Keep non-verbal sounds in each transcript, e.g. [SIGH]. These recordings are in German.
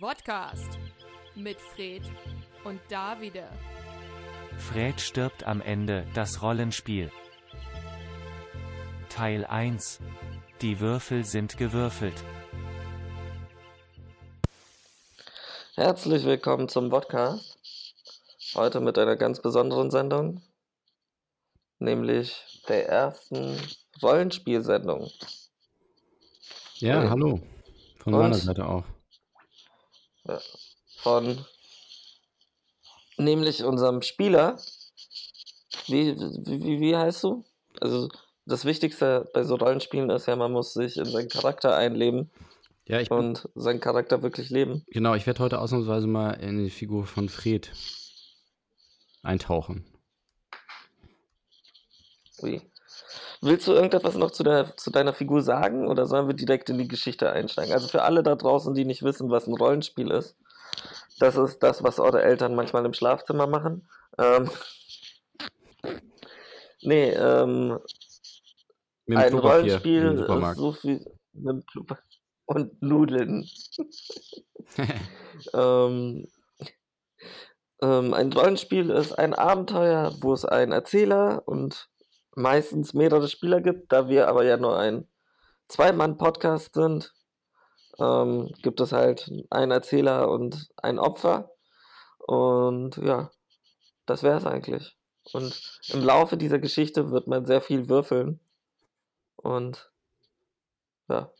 Podcast mit Fred und Davide. Fred stirbt am Ende, das Rollenspiel. Teil 1. Die Würfel sind gewürfelt. Herzlich willkommen zum Podcast. Heute mit einer ganz besonderen Sendung, nämlich der ersten Rollenspielsendung. Ja, Hey. hallo. Von Und? meiner Seite auch. Von nämlich unserem Spieler. Wie, wie, wie heißt du? Also das Wichtigste bei so Rollenspielen ist ja, man muss sich in seinen Charakter einleben Ja, ich und seinen Charakter wirklich leben. genau, ich werde heute ausnahmsweise mal in die Figur von Fred eintauchen. Wie? Willst du irgendetwas noch zu, der, zu deiner Figur sagen oder sollen wir direkt in die Geschichte einsteigen? Also für alle da draußen, die nicht wissen, was ein Rollenspiel ist, das ist das, was eure Eltern manchmal im Schlafzimmer machen. Ähm, nee, ähm, Mit ein Rollenspiel ist so viel mit Klopapier und Nudeln. [LAUGHS] Ähm, ähm, ein Rollenspiel ist ein Abenteuer, wo es einen Erzähler und meistens mehrere Spieler gibt. Da wir aber ja nur ein Zwei-Mann-Podcast sind, ähm, gibt es halt einen Erzähler und ein Opfer. Und ja, das wäre es eigentlich. Und im Laufe dieser Geschichte wird man sehr viel würfeln. Und ja,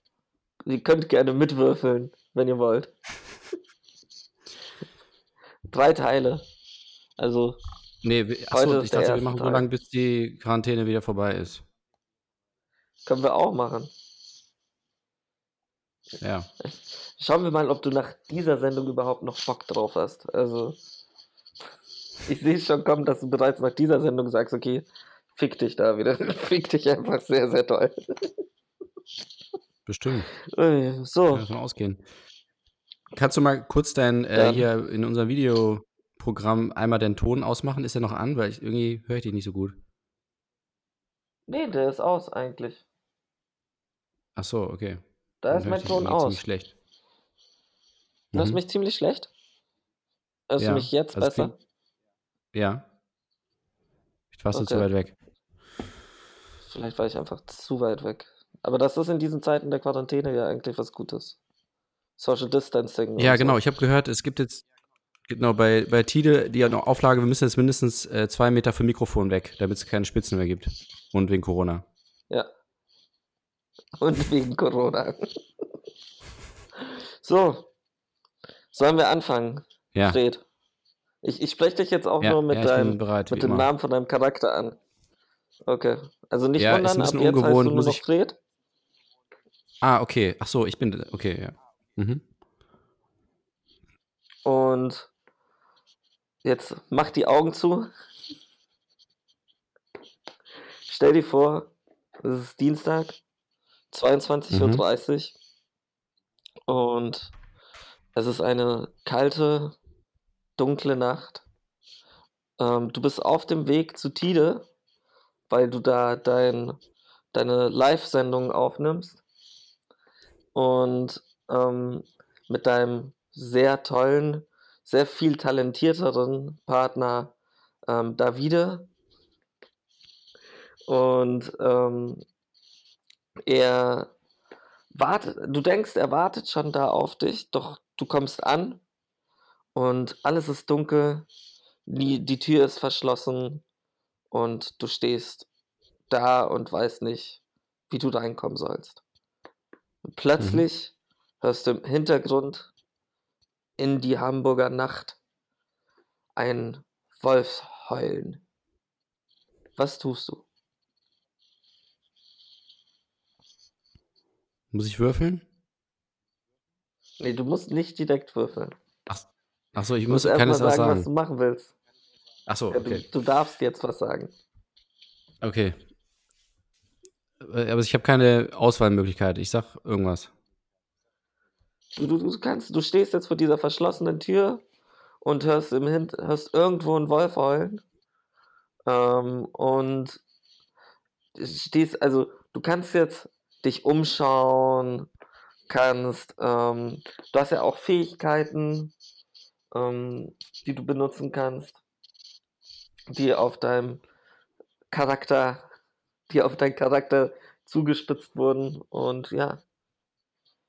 ihr könnt gerne mitwürfeln, wenn ihr wollt. [LAUGHS] Drei Teile. Also, nee, achso, ich dachte, wir machen so lange, bis die Quarantäne wieder vorbei ist. können wir auch machen. Ja. Schauen wir mal, ob du nach dieser Sendung überhaupt noch Bock drauf hast. Also, ich sehe schon kommen, dass du bereits nach dieser Sendung sagst, okay, fick dich da wieder. [LAUGHS] fick dich einfach sehr, sehr toll. Bestimmt. So, Kann davon ausgehen. Kannst du mal kurz dein, äh, hier in unserem Videoprogramm einmal den Ton ausmachen? Ist der noch an? Weil ich irgendwie höre ich dich nicht so gut. nee, der ist aus eigentlich. Ach so, okay. Da Dann ist mein Ton irgendwie aus. Ziemlich schlecht. Hörst du Mhm. mich ziemlich schlecht? Hörst Ja, du mich jetzt also besser? Ja. Ich warst du zu Okay. weit weg. Vielleicht war ich einfach zu weit weg. Aber das ist in diesen Zeiten der Quarantäne ja eigentlich was Gutes. Social Distancing. Ja, genau. So. Ich habe gehört, es gibt jetzt genau bei, bei Tide die Auflage, wir müssen jetzt mindestens äh, zwei Meter vom Mikrofon weg, damit es keine Spitzen mehr gibt. Und wegen Corona. Ja. Und wegen Corona. so. Sollen wir anfangen, Ja, Fred? Ich, ich spreche dich jetzt auch ja, nur mit, ja deinem, bereit. mit dem immer. Namen von deinem Charakter an. Okay. Also nicht Ja, ist ein wundern, ab bisschen jetzt heißt du ungewohnt, nur noch Fred. Ah, okay. Ach so, ich bin. Okay, ja. Mhm. Und jetzt mach die Augen zu. Stell dir vor, es ist Dienstag, 22.30 Uhr. Und es ist eine kalte, dunkle Nacht. Ähm, du bist auf dem Weg zu Tide, weil du da dein, deine Live-Sendung aufnimmst. Und ähm, mit deinem sehr tollen, sehr viel talentierteren Partner ähm, Davide. Und ähm, er wartet, du denkst, er wartet schon da auf dich, doch du kommst an und alles ist dunkel, die, die Tür ist verschlossen und du stehst da und weißt nicht, wie du reinkommen sollst. Und plötzlich hörst du im Hintergrund in die Hamburger Nacht ein Wolfsheulen. Was tust du? Muss ich würfeln? Nee, du musst nicht direkt würfeln. Ach so, ich Du muss kann erstmal jetzt was sagen, sagen. was du machen willst. Ach so, okay. du, du darfst jetzt was sagen. Okay. Äh, Aber ich habe keine Auswahlmöglichkeit. Ich sag irgendwas. Du, du, kannst, du stehst jetzt vor dieser verschlossenen Tür und hörst im Hin hörst irgendwo einen Wolf heulen. Ähm, und stehst, also du kannst jetzt dich umschauen, kannst, ähm, du hast ja auch Fähigkeiten, ähm, die du benutzen kannst, die auf deinem Charakter, die auf deinen Charakter zugespitzt wurden und ja.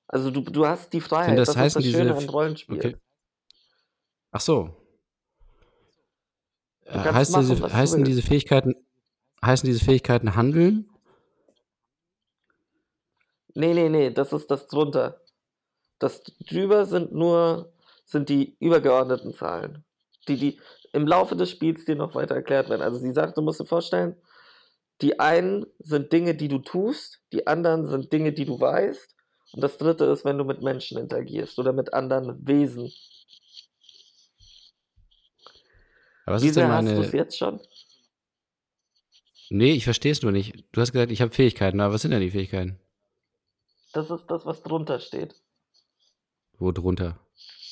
Also du, du hast die Freiheit, das das, heißen ist das Schöne diese- an Rollenspiel. Okay. Ach so. Äh, heißt machen, diese, heißen diese Fähigkeiten, heißen diese Fähigkeiten handeln? Nee, nee, nee, das ist das drunter. Das drüber sind nur, sind die übergeordneten Zahlen, die, die im Laufe des Spiels dir noch weiter erklärt werden. Also sie sagt, du musst dir vorstellen, die einen sind Dinge, die du tust, die anderen sind Dinge, die du weißt. Und das dritte ist, wenn du mit Menschen interagierst oder mit anderen Wesen. Aber was Wie ist denn sehr hast du es meine. jetzt schon? Nee, ich verstehe es nur nicht. Du hast gesagt, ich habe Fähigkeiten, aber was sind denn die Fähigkeiten? Das ist das, was drunter steht. Wo drunter?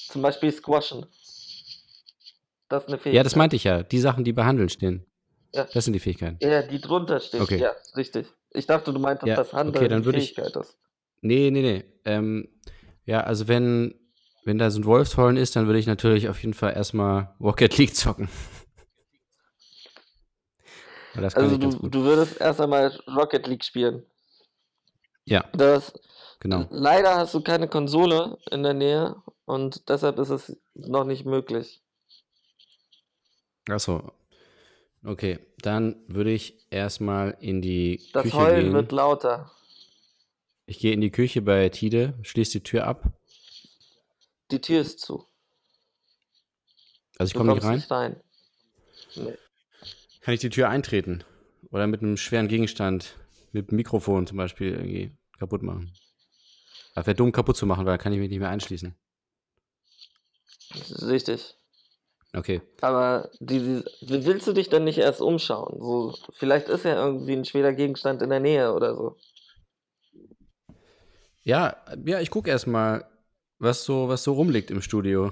Zum Beispiel Squashen. Das ist eine Fähigkeit. Ja, das meinte ich ja. Die Sachen, die bei Handeln stehen. Ja. Das sind die Fähigkeiten. Ja, die drunter steht. Okay. Ja, richtig. Ich dachte, du meintest, Ja, dass Handeln okay, dann die würde ich- Fähigkeit ist. Nee, nee, nee. Ähm, ja, also wenn, wenn da so ein Wolfshorn ist, dann würde ich natürlich auf jeden Fall erstmal Rocket League zocken. [LAUGHS] Das Also du, du würdest erst einmal Rocket League spielen. Ja, Das, genau. Leider hast du keine Konsole in der Nähe und deshalb ist es noch nicht möglich. Achso. Okay, dann würde ich erstmal in die Das Küche Heulen gehen. wird lauter. Ich gehe in die Küche bei Tide, schließe die Tür ab. Die Tür ist zu. Also ich komme nicht rein. nicht rein. Nee. Kann ich die Tür eintreten? Oder mit einem schweren Gegenstand, mit einem Mikrofon zum Beispiel, irgendwie kaputt machen? Das wäre dumm kaputt zu machen, weil dann kann ich mich nicht mehr einschließen. Richtig. Okay. Aber die, die, willst du dich denn nicht erst umschauen? So, vielleicht ist ja irgendwie ein schwerer Gegenstand in der Nähe oder so. Ja, ja, ich gucke erstmal, was so, was so rumliegt im Studio.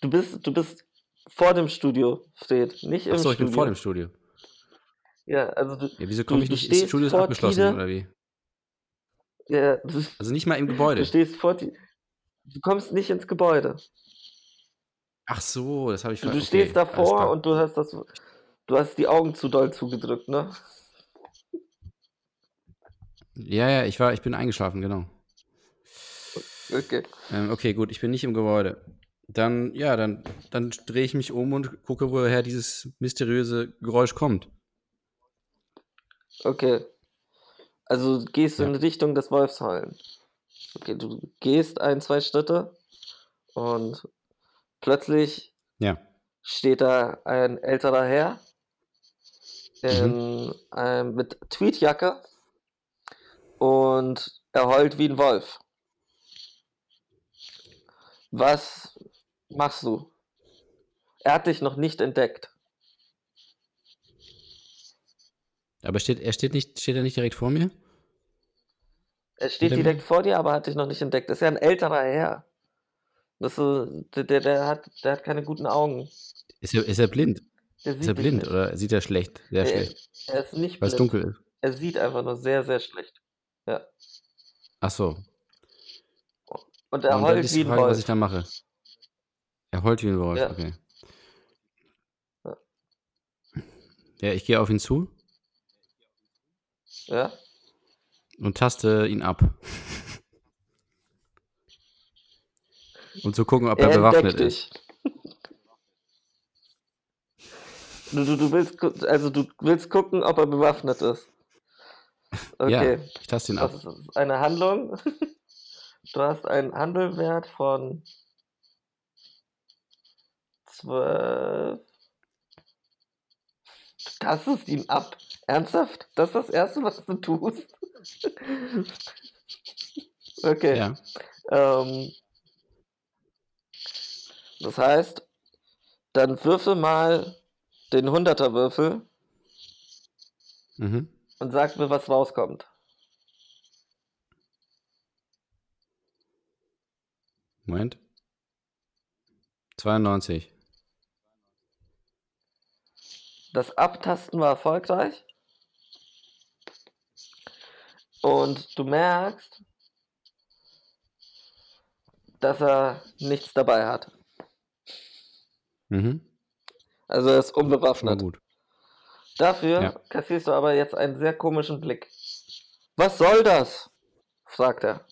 Du bist, du bist vor dem Studio, steht, nicht im Achso, ich Studio. bin vor dem Studio. Ja, also du, Ja, wieso komme ich du nicht? Ist das Studio ist abgeschlossen, Tide. oder wie? ja, du, Also nicht mal im du Gebäude. stehst vor die, Du kommst nicht ins Gebäude. Ach so, das habe ich Du, ver- du okay, stehst davor und du hast das. Du hast die Augen zu doll zugedrückt, ne? Ja, ja, ich war, ich bin eingeschlafen, genau. Okay. Ähm, okay, gut, ich bin nicht im Gebäude. Dann, ja, dann, dann drehe ich mich um und gucke, woher dieses mysteriöse Geräusch kommt. Okay. Also gehst du Ja. in Richtung des Wolfsheulen. Okay, du gehst ein, zwei Schritte und plötzlich Ja. steht da ein älterer Herr in, ähm, mit Tweetjacke und er heult wie ein Wolf. Was machst du? Er hat dich noch nicht entdeckt. Aber steht, er steht nicht, steht er nicht direkt vor mir? Er steht direkt vor dir, aber hat dich noch nicht entdeckt. Das ist ja ein älterer Herr. Das ist, der, der, der, hat, der hat keine guten Augen. Ist er, ist er blind? Ist er blind nicht. oder sieht er schlecht? Sehr er, schlecht. er ist nicht Weil es blind. dunkel ist. Er sieht einfach nur sehr, sehr schlecht. Ja. Ach so. Und er Und dann heult ist wie die ein Frage, was Wolf. ich da mache. Er heult wie ein Wolf, Ja. okay. Ja. Ja, ich gehe auf ihn zu Ja? und taste ihn ab. [LAUGHS] um zu gucken, ob er, Er bewaffnet entdeckt ist. dich. Du, du, du willst gu- also du willst gucken, ob er bewaffnet ist. Okay. Ja, ich taste ihn ab. Das ist eine Handlung. [LAUGHS] Du hast einen Handelwert von 12. Das ist ihn ab. Ernsthaft? Das ist das Erste, was du tust? [LAUGHS] Okay. Ja. Ähm, das heißt, dann würfel mal den 100er Würfel Mhm. Und sag mir, was rauskommt. Moment. 92. Das Abtasten war erfolgreich. und du merkst, dass er nichts dabei hat. Mhm. Also er ist unbewaffnet. gut. Dafür Ja. kassierst du aber jetzt einen sehr komischen Blick. Was soll das? fragt er.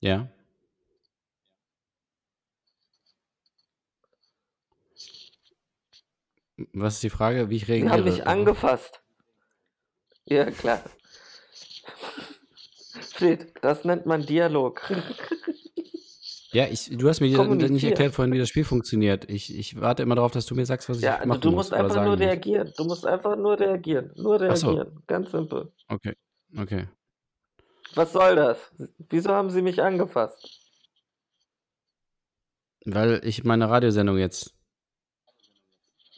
Ja. Was ist die Frage, wie ich Sie reagiere? haben mich angefasst. Ja, klar. Fred, das nennt man Dialog. [LAUGHS] Ja, ich, du hast mir nicht erklärt vorhin, wie das Spiel funktioniert. Ich, ich warte immer darauf, dass du mir sagst, was Ja, ich du, machen du muss musst oder einfach sagen nur muss. reagieren. Du musst einfach nur reagieren. Nur Ach so. reagieren. Ganz simpel. Okay, okay. Was soll das? Wieso haben Sie mich angefasst? Weil ich meine Radiosendung jetzt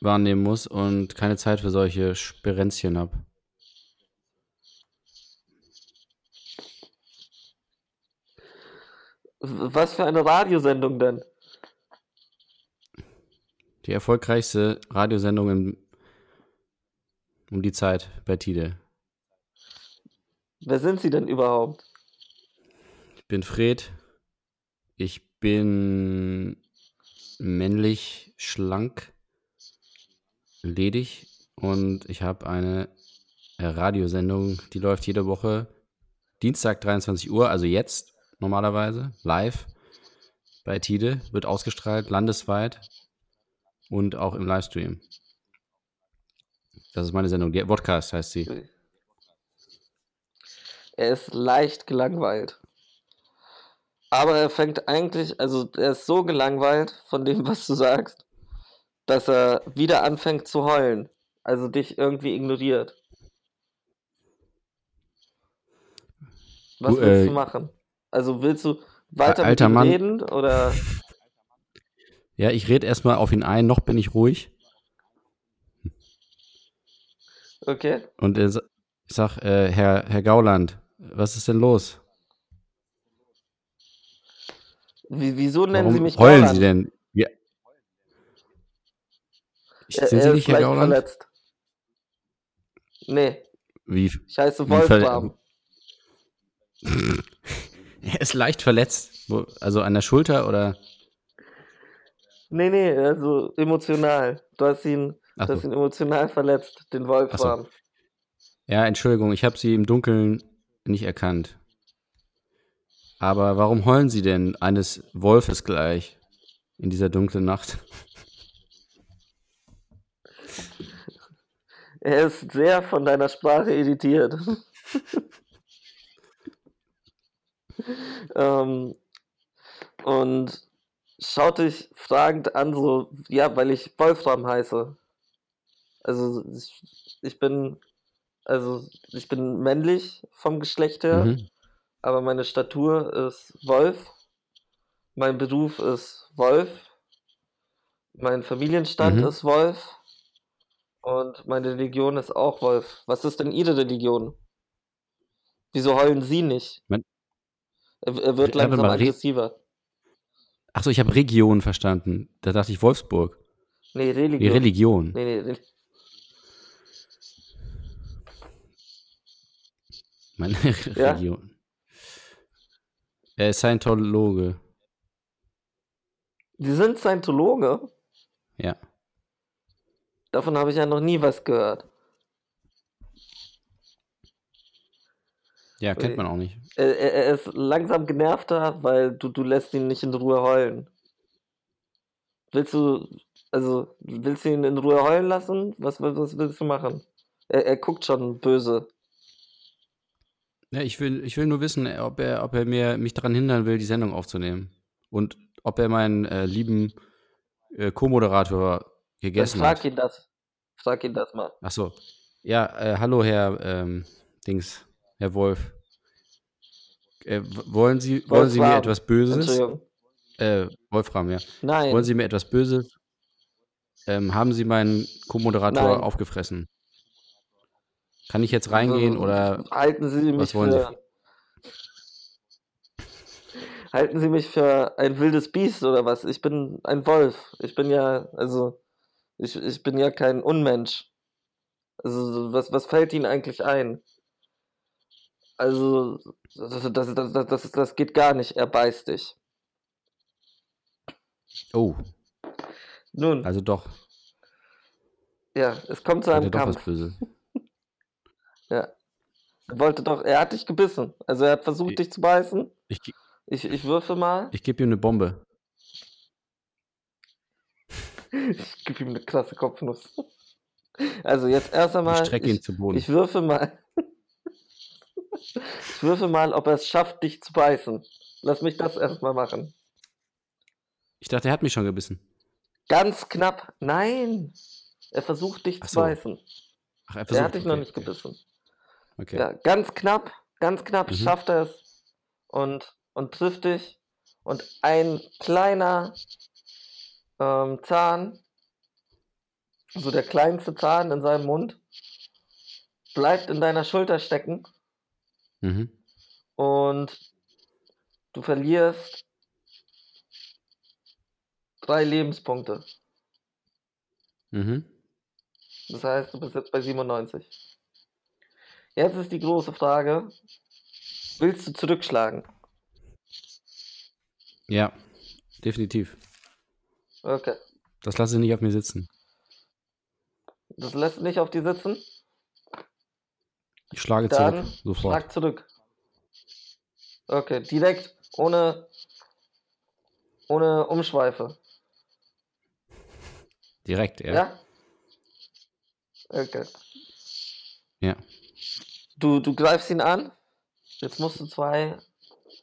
wahrnehmen muss und keine Zeit für solche Sperenzchen habe. Was für eine Radiosendung denn? Die erfolgreichste Radiosendung im, um die Zeit bei Tide. Wer sind Sie denn überhaupt? Ich bin Fred. Ich bin männlich, schlank, ledig und ich habe eine äh, Radiosendung, die läuft jede Woche Dienstag 23 Uhr, also jetzt normalerweise, live bei Tide, wird ausgestrahlt landesweit und auch im Livestream. Das ist meine Sendung, die Podcast heißt sie. Er ist leicht gelangweilt. Aber er fängt eigentlich, also er ist so gelangweilt von dem, was du sagst, dass er wieder anfängt zu heulen. Also dich irgendwie ignoriert. Was Du, willst äh, du machen? Also willst du weiter mit alter ihm Mann. reden oder Ja, ich rede erstmal auf ihn ein, noch bin ich ruhig. okay? Und ich sag, äh, Herr, Herr Gauland, was ist denn los? Wie, wieso nennen Warum Sie mich heulen Gauland? Sie denn? Ja. Ich, Er, sind Sie er nicht Herr Gauland? verletzt. Nee, Wie? ich heiße Wolfram. [LAUGHS] Er ist leicht verletzt. Also an der Schulter oder? Nee, nee, also emotional. Du hast ihn, Ach du hast so. ihn emotional verletzt, den Wolfram. Ja, Entschuldigung, ich habe Sie im Dunkeln nicht erkannt. Aber warum heulen Sie denn eines Wolfes gleich in dieser dunklen Nacht? [LAUGHS] Er ist sehr von deiner Sprache irritiert. [LAUGHS] ähm, und schaut dich fragend an, so, ja, weil ich Wolfram heiße. Also ich, ich bin, also ich bin männlich vom Geschlecht her, Mhm. aber meine Statur ist Wolf. Mein Beruf ist Wolf. Mein Familienstand Mhm. ist Wolf. Und meine Religion ist auch Wolf. Was ist denn Ihre Religion? Wieso heulen Sie nicht? Mein- Er, wird langsam mal, aggressiver. Achso, ich habe Region verstanden. Da dachte ich Wolfsburg. Nee, Religion. Religion. Nee, nee, Re- Meine [LAUGHS] Ja? Religion. Er ist Scientologe. Sie sind Scientologe? Ja. Davon habe ich ja noch nie was gehört. Ja, kennt Ui. man auch nicht. Er, er, ist langsam genervter, weil du, du lässt ihn nicht in Ruhe heulen. Willst du, also, willst du ihn in Ruhe heulen lassen? Was, was, willst du machen? Er, er guckt schon böse. Ja, ich will, ich will nur wissen, ob er, ob er mir, mich daran hindern will, die Sendung aufzunehmen. Und ob er meinen äh, lieben äh, Co-Moderator Dann gegessen frag hat. ihn das. Frag ihn das mal. Ach so. Ja, äh, hallo Herr ähm, Dings, Herr Wolf. Äh, wollen Sie, wollen Sie mir etwas Böses? Äh, Wolfram, ja. Nein. Wollen Sie mir etwas Böses? Ähm, haben Sie meinen Co-Moderator aufgefressen? Kann ich jetzt reingehen oder Halten Sie mich was wollen Sie? für. Halten Sie mich für ein wildes Biest oder was? Ich bin ein Wolf. Ich bin ja, also, ich, ich bin ja kein Unmensch. Also, so, was, was fällt Ihnen eigentlich ein? Also, das, das, das, das, das, das geht gar nicht. Er beißt dich. Oh, Nun, also doch. ja, es kommt zu Hat einem er doch was Kampf. Böses. [LAUGHS] Ja. Er wollte doch, er hat dich gebissen. Also, er hat versucht, Ich- dich zu beißen. Ich, Ich, ich würfe mal. ich gebe ihm eine Bombe. [LAUGHS] Ich gebe ihm eine krasse Kopfnuss. Also, jetzt erst Ich einmal. strecke ihn Ich, zu Boden. ich würfe mal. Ich würfe mal, ob er es schafft, dich zu beißen. Lass mich das erstmal machen. Ich dachte, er hat mich schon gebissen. Ganz knapp. Nein. Er versucht dich Ach zu so, beißen. Ach, er Er versucht. hat dich noch okay, nicht okay. gebissen. Okay. Ja, ganz knapp, ganz knapp Mhm. schafft er es und, und trifft dich. Und ein kleiner ähm, Zahn, so der kleinste Zahn in seinem Mund, bleibt in deiner Schulter stecken Mhm. und du verlierst drei Lebenspunkte. Mhm. Das heißt, du bist jetzt bei 97. Jetzt ist die große Frage, willst du zurückschlagen? Ja, definitiv. Okay. Das lasse ich nicht auf mir sitzen. Das lässt nicht auf die sitzen. Ich schlage Dann zurück. Sofort. schlag zurück. Okay, direkt, ohne, ohne Umschweife. Direkt, ja. Ja? Okay. Ja. Du, du greifst ihn an. Jetzt musst du zwei,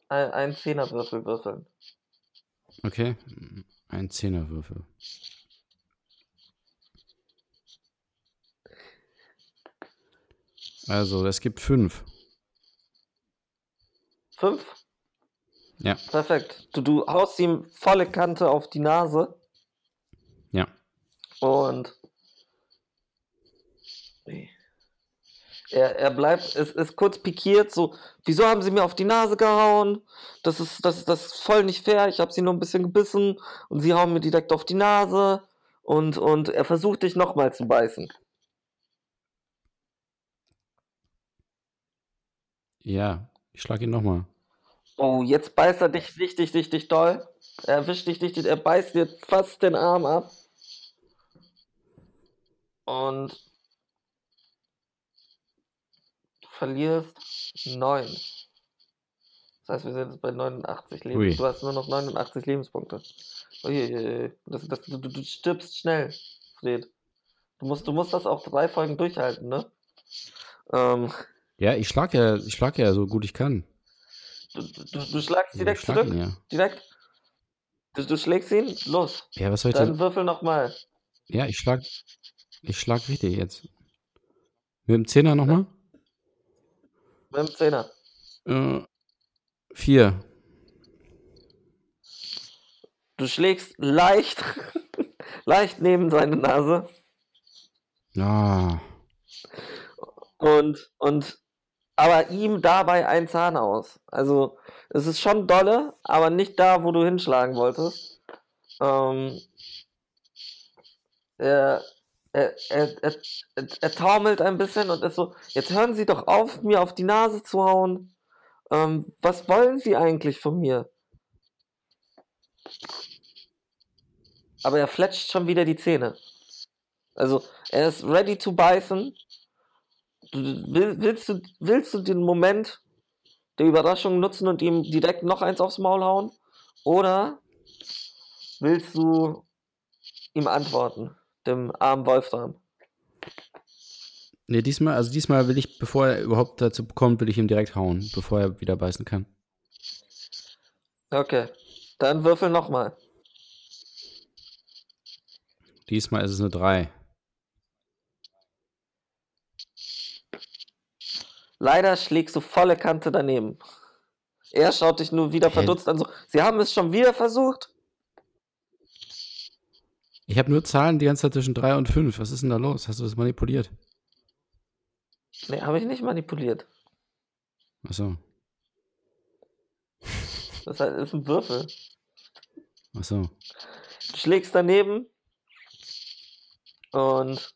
ein, einen Zehnerwürfel würfeln. Okay. Ein Zehnerwürfel. Also, es gibt fünf. Fünf? Ja. Perfekt. Du, du haust ihm volle Kante auf die Nase Ja. und er, er bleibt, ist, ist kurz pikiert, so, wieso haben sie mir auf die Nase gehauen? Das ist, das, ist- das ist voll nicht fair, ich habe sie nur ein bisschen gebissen und sie hauen mir direkt auf die Nase und, und er versucht dich nochmal zu beißen. Ja. Ich schlage ihn nochmal. Oh, jetzt beißt er dich richtig, richtig doll. Er erwischt dich richtig, er beißt dir fast den Arm ab. Und du verlierst 9. Das heißt, wir sind jetzt bei 89 Leben. Ui. Du hast nur noch 89 Lebenspunkte. Uiuiui. Das, das, du, du du stirbst schnell, Fred. Du musst, du musst das auch drei Folgen durchhalten, ne? Ähm, Ja, ich schlage ja, ich schlag ja so gut ich kann. du, du, du schlagst direkt schlag zurück. ihn ja. Direkt. Du, du schlägst ihn? Los. Ja, was soll ich Dann denn? würfel nochmal. Ja, ich schlag, ich schlag richtig jetzt. Mit dem Zehner nochmal? Mit dem Zehner. Äh, vier. Du schlägst leicht, [LAUGHS] leicht neben seine Nase Ah, und, und aber ihm dabei ein Zahn aus. Also es ist schon dolle, aber nicht da, wo du hinschlagen wolltest. Ähm, er, er, er, er, taumelt ein bisschen und ist so, jetzt hören Sie doch auf, mir auf die Nase zu hauen. Ähm, was wollen Sie eigentlich von mir? Aber er fletscht schon wieder die Zähne. Also, er ist ready to beißen. Willst, du, willst du den Moment der Überraschung nutzen und ihm direkt noch eins aufs Maul hauen? Oder willst du ihm antworten, dem armen Wolfram? nee, diesmal, also diesmal will ich, bevor er überhaupt dazu kommt, will ich ihm direkt hauen, bevor er wieder beißen kann. Okay, dann würfel nochmal. Diesmal ist es eine drei. Leider schlägst du volle Kante daneben. Er schaut dich nur wieder verdutzt an, so, sie haben es schon wieder versucht? Ich habe nur Zahlen die ganze Zeit zwischen drei und fünf. Was ist denn da los? Hast du das manipuliert? Nee, habe ich nicht manipuliert. Achso, Das ist ein Würfel. achso. Du schlägst daneben und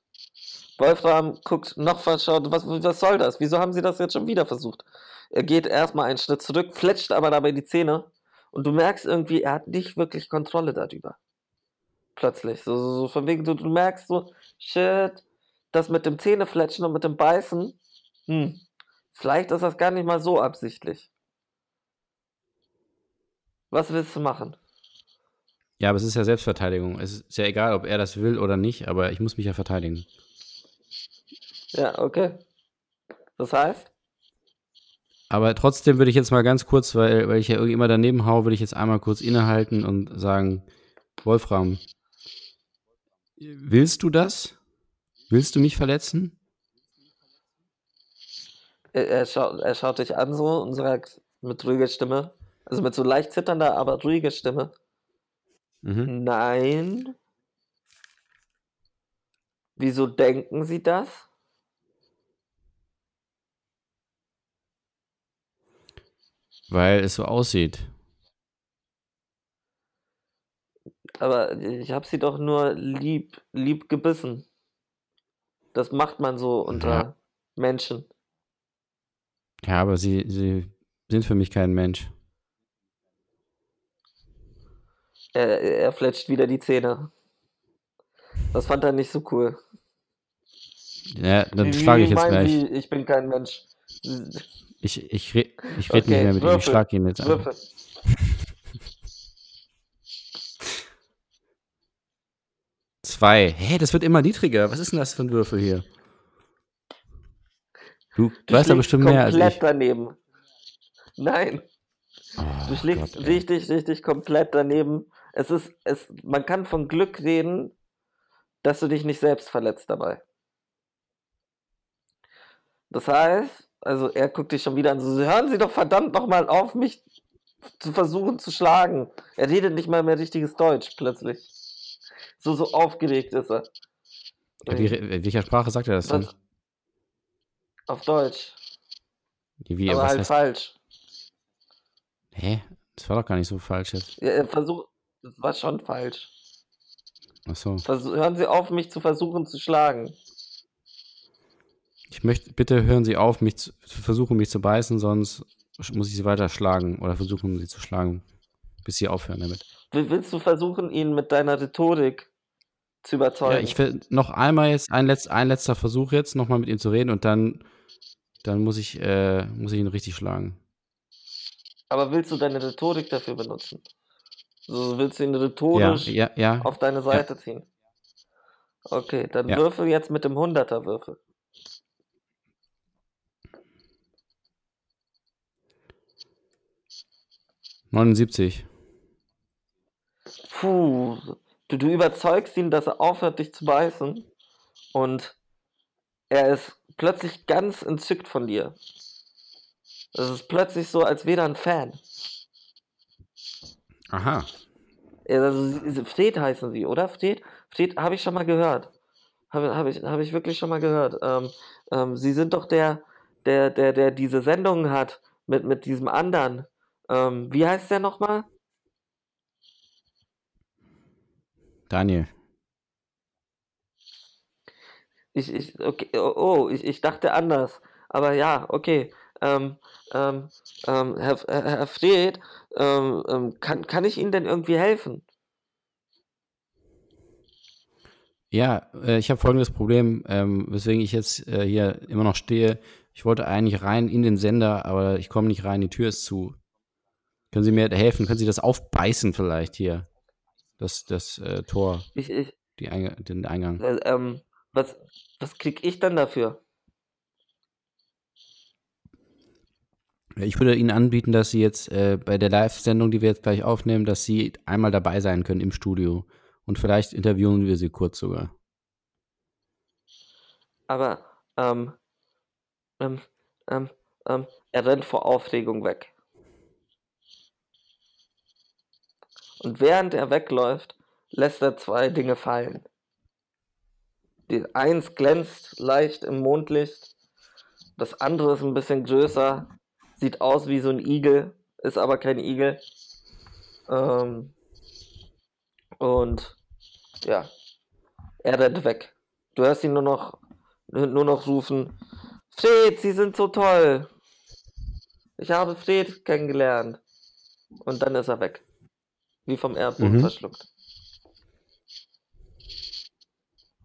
Wolfram guckt noch verschaut, was, was soll das? Wieso haben sie das jetzt schon wieder versucht? Er geht erstmal einen Schritt zurück, fletscht aber dabei die Zähne und du merkst irgendwie, er hat nicht wirklich Kontrolle darüber. Plötzlich. So, so, so von wegen, du, du merkst so, shit, das mit dem Zähnefletschen und mit dem Beißen, hm, vielleicht ist das gar nicht mal so absichtlich. Was willst du machen? Ja, aber es ist ja Selbstverteidigung. Es ist ja egal, ob er das will oder nicht, aber ich muss mich ja verteidigen. Ja, okay. Das heißt? Aber trotzdem würde ich jetzt mal ganz kurz, weil, weil ich ja irgendwie immer daneben hau, würde ich jetzt einmal kurz innehalten und sagen, Wolfram, willst du das? Willst du mich verletzen? Er, er, schaut, er schaut dich an so und sagt mit ruhiger Stimme, also mit so leicht zitternder, aber ruhiger Stimme, Mhm. nein. Wieso denken Sie das? Weil es so aussieht. Aber ich habe Sie doch nur lieb, lieb gebissen. Das macht man so unter Ja. Menschen. Ja, aber sie, sie sind für mich kein Mensch. Er, er fletscht wieder die Zähne. Das fand er nicht so cool. Ja, dann schlage ich jetzt gleich. Sie, ich bin kein Mensch. Ich, ich, re ich rede Okay, nicht mehr mit ihm. Ich schlage ihn jetzt an. Zwei. Hä, das wird immer niedriger. Was ist denn das für ein Würfel hier? Du, Du weißt ja schlägst bestimmt mehr als komplett ich. daneben. Nein, Oh, du schlägst Gott, richtig, richtig komplett daneben. Es ist, es, man kann von Glück reden, dass du dich nicht selbst verletzt dabei. Das heißt, also er guckt dich schon wieder an, so hören Sie doch verdammt nochmal auf, mich zu versuchen zu schlagen. Er redet nicht mal mehr richtiges Deutsch plötzlich. So, so aufgeregt ist er. Ja, wie, in welcher Sprache sagt er das denn? Auf Deutsch. Wie, aber halt heißt, falsch. hä? Das war doch gar nicht so falsch jetzt. Ja, er versucht, das war schon falsch. Achso. Versuch, hören Sie auf, mich zu versuchen zu schlagen. Ich möchte, bitte hören Sie auf, mich zu, versuchen mich zu beißen, sonst muss ich Sie weiter schlagen oder versuchen Sie zu schlagen, bis Sie aufhören damit. Willst du versuchen, ihn mit deiner Rhetorik zu überzeugen? Ja, ich will noch einmal jetzt, ein, letzt, ein letzter Versuch jetzt, nochmal mit ihm zu reden und dann, dann muss, ich, äh, muss ich ihn richtig schlagen. Aber willst du deine Rhetorik dafür benutzen? So willst du ihn rhetorisch ja, ja, ja, auf deine Seite ziehen? Okay, dann würfel jetzt mit dem 100er-Würfel. 79. Puh, du, du überzeugst ihn, dass er aufhört, dich zu beißen. Und er ist plötzlich ganz entzückt von dir. Es ist plötzlich so, als wäre er ein Fan. Aha. Also, Fred heißen sie, oder? Fred? Fred habe ich schon mal gehört. Habe hab ich, hab ich wirklich schon mal gehört. Ähm, ähm, sie sind doch der, der, der, der diese Sendungen hat mit, mit diesem anderen, ähm, wie heißt der nochmal? Daniel. Ich, ich, okay, oh, oh, ich, ich dachte anders. Aber ja, okay. Ähm, ähm, ähm, Herr, Herr Fred, ähm, ähm, kann, kann ich Ihnen denn irgendwie helfen? Ja, äh, ich habe folgendes Problem, ähm, weswegen ich jetzt äh, hier immer noch stehe. Ich wollte eigentlich rein in den Sender, aber ich komme nicht rein, die Tür ist zu. Können Sie mir helfen? Können Sie das aufbeißen vielleicht hier? Das, das äh, Tor, Ich, ich, die Einga den Eingang. äh, ähm, was, was krieg ich denn dafür? Ich würde Ihnen anbieten, dass Sie jetzt äh, bei der Live-Sendung, die wir jetzt gleich aufnehmen, dass Sie einmal dabei sein können im Studio. Und vielleicht interviewen wir Sie kurz sogar. Aber, ähm, ähm, ähm, ähm, er rennt vor Aufregung weg. Und während er wegläuft, lässt er zwei Dinge fallen. Die eins glänzt leicht im Mondlicht, das andere ist ein bisschen größer, sieht aus wie so ein Igel, ist aber kein Igel. Ähm, und ja, er rennt weg. Du hörst ihn nur noch nur noch rufen, Fred, Sie sind so toll. Ich habe Fred kennengelernt. Und dann ist er weg. Wie vom Erdboden Mhm. verschluckt.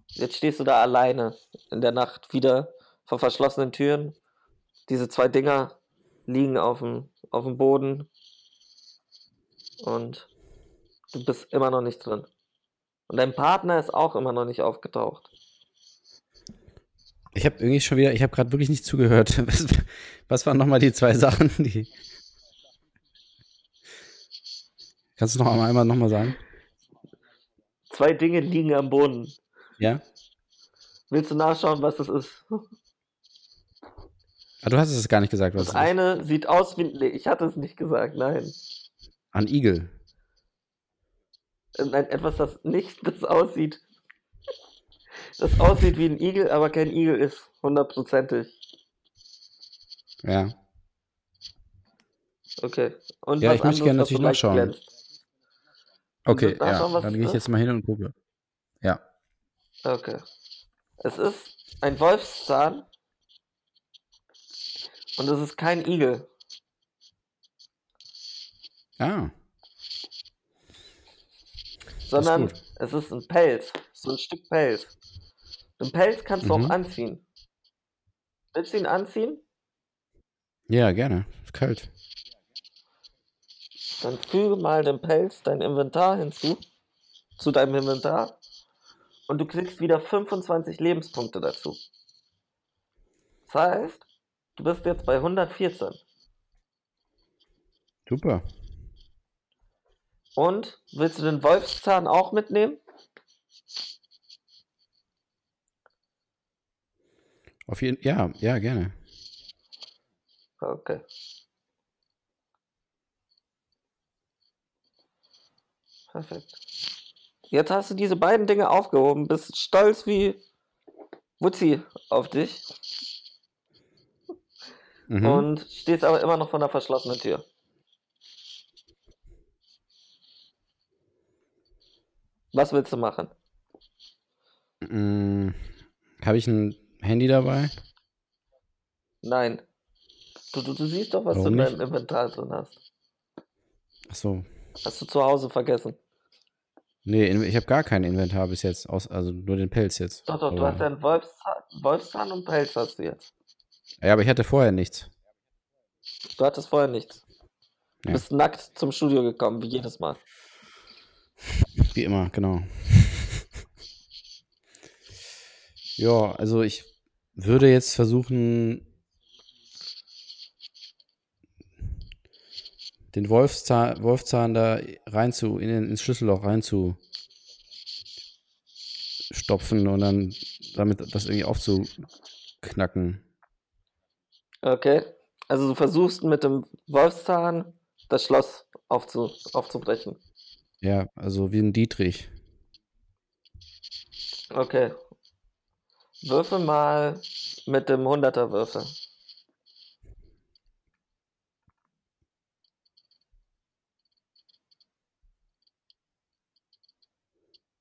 Jetzt stehst du da alleine in der Nacht wieder vor verschlossenen Türen. Diese zwei Dinger liegen auf dem, auf dem Boden. Und du bist immer noch nicht drin. Und dein Partner ist auch immer noch nicht aufgetaucht. Ich habe irgendwie schon wieder, ich habe gerade wirklich nicht zugehört. [LAUGHS] Was, was waren nochmal die zwei Sachen, die. Kannst du noch einmal, einmal nochmal sagen? Zwei Dinge liegen am Boden. Ja? Willst du nachschauen, was das ist? Ah, du hast es gar nicht gesagt, was Das es ist. eine sieht aus wie. Nee, ich hatte es nicht gesagt, nein. An Igel. Äh, Nein, etwas, das nicht [LAUGHS] das aussieht. Das aussieht wie ein Igel, aber kein Igel ist. Hundertprozentig. Ja. Okay. Und Ja, ich möchte gerne natürlich nachschauen. glänzt. Okay, nachschauen, ja. Dann gehe ich ist? jetzt mal hin und gucke. Ja. Okay. Es ist ein Wolfszahn. Und es ist kein Igel. Ah. sondern gut. es ist ein Pelz, so ein Stück Pelz. Den Pelz kannst du Mhm. auch anziehen. Willst du ihn anziehen? Ja, gerne. Ist kalt. Dann füge mal den Pelz dein Inventar hinzu, zu deinem Inventar, und du kriegst wieder 25 Lebenspunkte dazu. Das heißt, du bist jetzt bei 114. Super. Und willst du den Wolfszahn auch mitnehmen? Auf jeden Ja, ja, gerne. Okay. Perfekt. Jetzt hast du diese beiden Dinge aufgehoben, bist stolz wie Wutzi auf dich Mhm. und stehst aber immer noch vor einer verschlossenen Tür. Was willst du machen? Mm, Habe ich ein Handy dabei? Nein. Du, du, du siehst doch, was Warum du in deinem Inventar drin hast. Achso. Hast du zu Hause vergessen. Nee, ich habe gar kein Inventar bis jetzt. Also nur den Pelz jetzt. Doch, doch, du Aber- hast ja einen Wolfszahn, Wolfszahn und Pelz hast du jetzt. Ja, aber ich hatte vorher nichts. Du hattest vorher nichts. Du Ja. bist nackt zum Studio gekommen, wie jedes Mal. Wie immer, genau. [LAUGHS] ja, also ich würde jetzt versuchen, den Wolfszahn, Wolfzahn da rein zu, in, den- ins Schlüsselloch rein zu stopfen und dann damit das irgendwie aufzuknacken. Okay. Also du versuchst mit dem Wolfszahn das Schloss aufzu aufzubrechen. Ja, also wie ein Dietrich. Okay. Würfel mal mit dem 100er Würfel.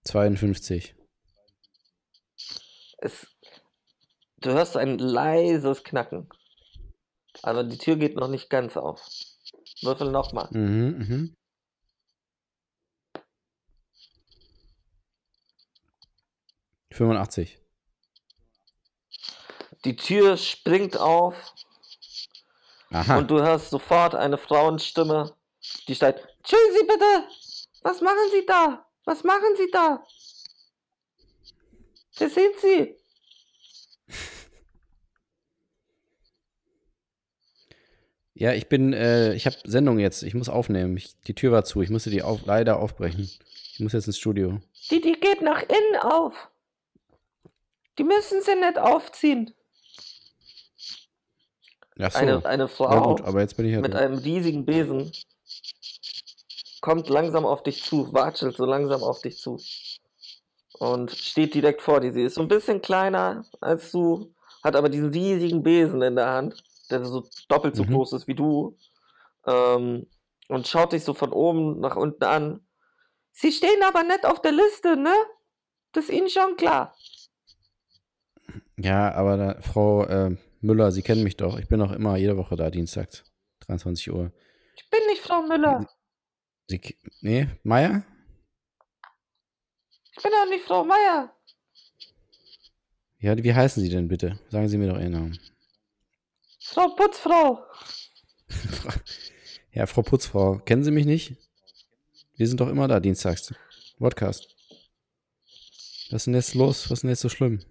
52. Es, du hörst ein leises Knacken. Aber die Tür geht noch nicht ganz auf. Würfel nochmal. Mhm, mhm. Fünfundachtzig. Die Tür springt auf Aha. und du hörst sofort eine Frauenstimme, die schreit, Sie bitte! Was machen Sie da? Was machen Sie da? Wer sind Sie? [LAUGHS] ja, ich bin, äh, ich habe Sendung jetzt. Ich muss aufnehmen. Ich, die Tür war zu. Ich musste die auf, leider aufbrechen. Ich muss jetzt ins Studio. Die, die geht nach innen auf. Die müssen sie nicht aufziehen. Ach so. Eine, eine Frau gut, aber jetzt bin ich ja mit drin. einem riesigen Besen kommt langsam auf dich zu, watschelt so langsam auf dich zu und steht direkt vor dir. Sie ist so ein bisschen kleiner als du, hat aber diesen riesigen Besen in der Hand, der so doppelt so Mhm. groß ist wie du ähm, und schaut dich so von oben nach unten an. Sie stehen aber nicht auf der Liste, ne? Das ist Ihnen schon klar. Ja, aber da, Frau äh, Müller, Sie kennen mich doch. Ich bin auch immer jede Woche da, dienstags, 23 Uhr. Ich bin nicht Frau Müller. Sie, nee, Meier? Ich bin auch nicht Frau Meier. Ja, wie heißen Sie denn bitte? Sagen Sie mir doch Ihren Namen. Frau Putzfrau. [LAUGHS] Ja, Frau Putzfrau, kennen Sie mich nicht? Wir sind doch immer da, dienstags. Podcast. Was ist denn jetzt los? Was ist denn jetzt so schlimm?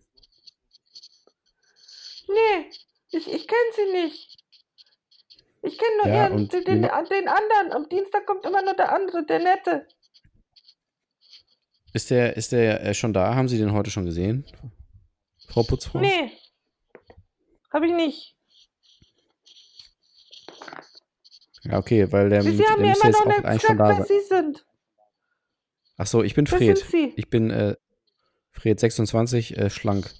Nee, ich, ich kenne sie nicht. Ich kenne nur Ja, ihren, den, den, den anderen. Am Dienstag kommt immer nur der andere, der Nette. Ist der, ist der äh, schon da? Haben Sie den heute schon gesehen? Frau Putzfrau? Nee, habe ich nicht. Ja, okay, weil der, Sie, sie der haben mir müsste immer noch nicht eigentlich schon gesagt, da wer. Sie sind. Ach so, ich bin Fred. Ich bin äh, Fred 26, äh, schlank.